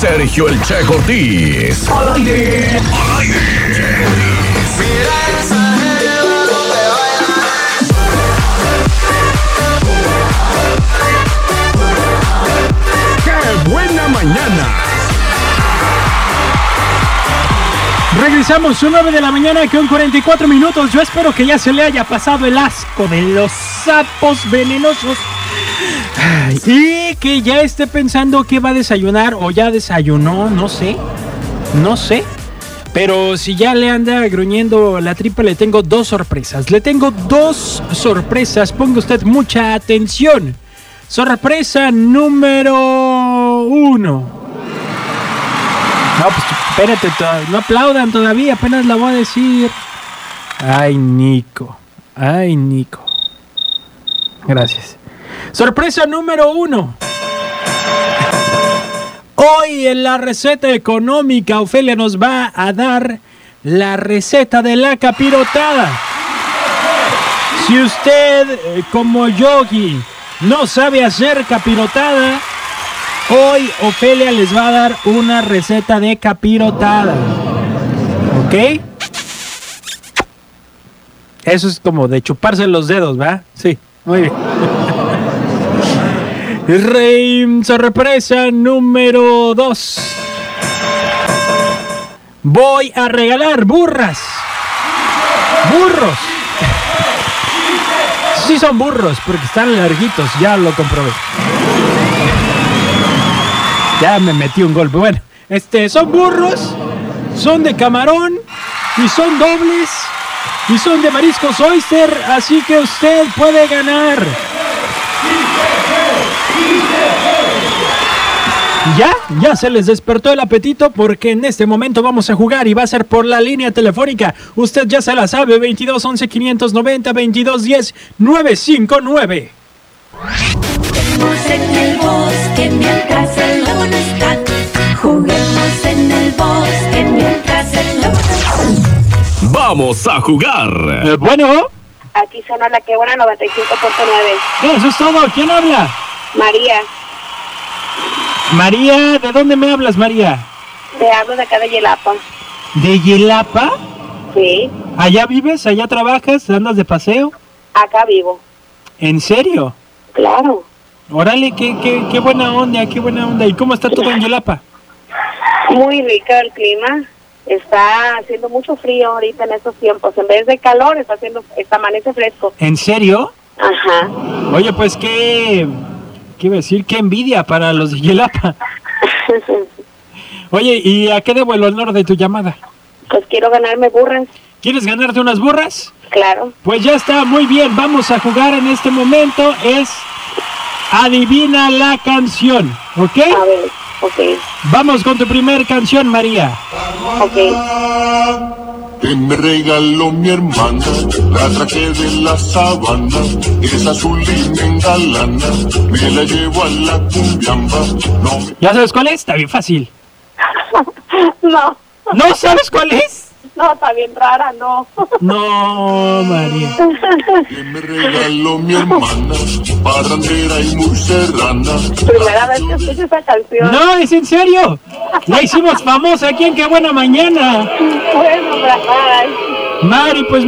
Sergio El Che Cortés. Al aire. Al aire. ¡Qué buena mañana! Regresamos, son 9 de la mañana con 44 minutos. Yo espero que ya se le haya pasado el asco de los sapos venenosos. Y que ya esté pensando que va a desayunar o ya desayunó, no sé. No sé. Pero si ya le anda gruñendo la tripa, le tengo dos sorpresas. Le tengo dos sorpresas. Ponga usted mucha atención. Sorpresa número uno. No, pues espérate, no aplaudan todavía, apenas la voy a decir. Ay, Nico. Ay, Nico. Gracias. Sorpresa número uno. Hoy en la receta económica, Ofelia nos va a dar la receta de la capirotada. Si usted, eh, como Yogi, no sabe hacer capirotada, hoy Ofelia les va a dar una receta de capirotada. ¿Ok? Eso es como de chuparse los dedos, ¿va? Sí, muy bien. Rey sorpresa número 2. Voy a regalar burras. Burros. Sí son burros, porque están larguitos, ya lo comprobé. Ya me metí un golpe. Bueno, este, son burros, son de camarón y son dobles y son de mariscos oyster, así que usted puede ganar. Ya, ya se les despertó el apetito porque en este momento vamos a jugar y va a ser por la línea telefónica. Usted ya se la sabe, 22 11 590 22 10 959. Juguemos en el bosque mientras el lobo no está. Juguemos en el bosque mientras el lobo no está. Vamos a jugar. Eh, bueno, Aquí suena la que buena 95.9. eso es todo. ¿Quién habla? María, María, ¿de dónde me hablas, María? te hablo de acá de Yelapa. ¿De Yelapa? Sí, ¿Allá vives? ¿Allá trabajas? ¿Andas de paseo? acá vivo. ¿En serio? Claro. Órale, qué, qué, qué buena onda, qué buena onda. ¿Y cómo está todo en Yelapa? Muy rico el clima. Está haciendo mucho frío ahorita en estos tiempos. En vez de calor, está haciendo, está amanece fresco. ¿En serio? Ajá. Oye, pues qué... ¿Qué iba a decir? Qué envidia para los de Yelapa. Oye, ¿y a qué debo el honor de tu llamada? pues quiero ganarme burras. ¿Quieres ganarte unas burras? Claro. Pues ya está, muy bien. Vamos a jugar en este momento. Es Adivina la canción, ¿ok? A ver, ok, Vamos con tu primer canción, María. ok. Que me regaló mi hermana, la traje de la sabana, es azul y me engalana, me la llevo a la cumbiamba, no me ¿Ya sabes cuál es? Está bien fácil. No, ¿No sabes cuál es? No, está bien rara, no. No, María. que me regaló mi hermana, parrandera y muy serrana. Primera vez que escucho esa canción. No, es en serio. La hicimos famosa aquí en Qué Buena Mañana. Bueno, ay. Mari, pues,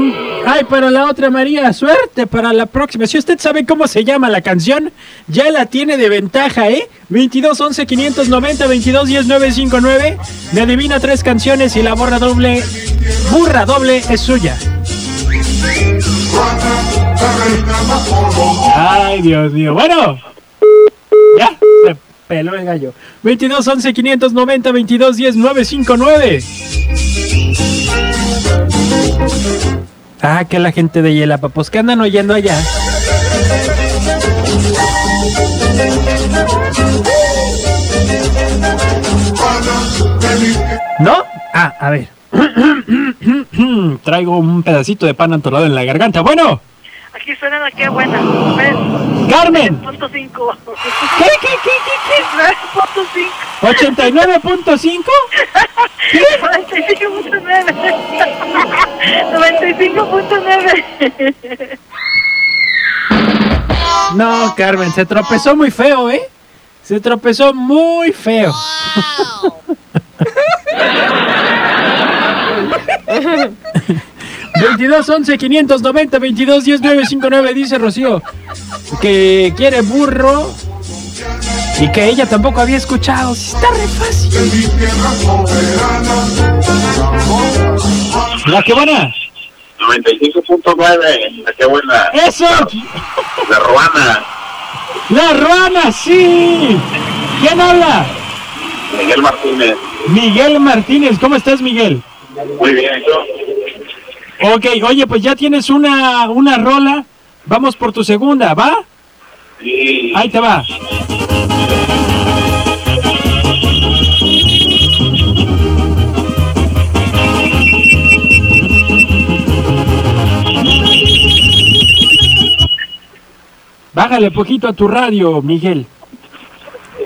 ay, para la otra María, suerte para la próxima. Si usted sabe cómo se llama la canción, ya la tiene de ventaja, ¿eh? 22 11 590 22 10 959. Me adivina tres canciones y la borra doble, burra doble es suya. Ay, Dios mío. Bueno, ya se peló el gallo. 22 11 590 22 10 959. Ah, que la gente de Yelapa, pues que andan oyendo allá. ¿No? Ah, a ver. Traigo un pedacito de pan atorado en la garganta. Bueno, Aquí suena la que buena. ¿Ves? Carmen. Punto cinco. ¿Qué, qué, qué, qué, qué? ¿89.5? ¿Qué? 95.9. 95.9. No, Carmen, se tropezó muy feo, ¿eh? Se tropezó muy feo. 22 11 590 22 10 959 dice Rocío que quiere burro y que ella tampoco había escuchado. Está re fácil. La que buena. 95.9, qué buena. Eso. La Ruana, La ruana, sí. ¿Quién habla? Miguel Martínez. Miguel Martínez. ¿Cómo estás, Miguel? Muy bien, ¿y tú? Ok, oye, pues ya tienes una, una rola. Vamos por tu segunda, ¿va? Sí. Ahí te va. Bájale poquito a tu radio, Miguel.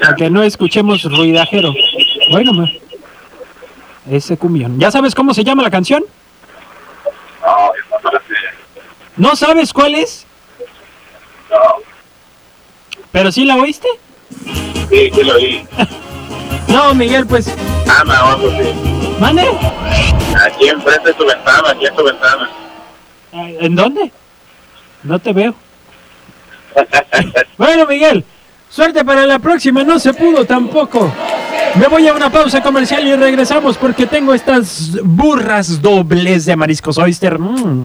Para que no escuchemos ruidajero. Bueno, ma. Ese cumbión. ¿Ya sabes cómo se llama la canción? No, no la. ¿No sabes cuál es? No. ¿Pero sí la oíste? Sí, sí lo vi. No, Miguel, pues... Ana, o algo así. ¿Mande? Aquí enfrente de tu ventana, aquí en tu ventana. ¿En dónde? No te veo. Bueno, Miguel, suerte para la próxima. No se pudo tampoco. Me voy a una pausa comercial y regresamos porque tengo estas burras dobles de mariscos oyster. Mm.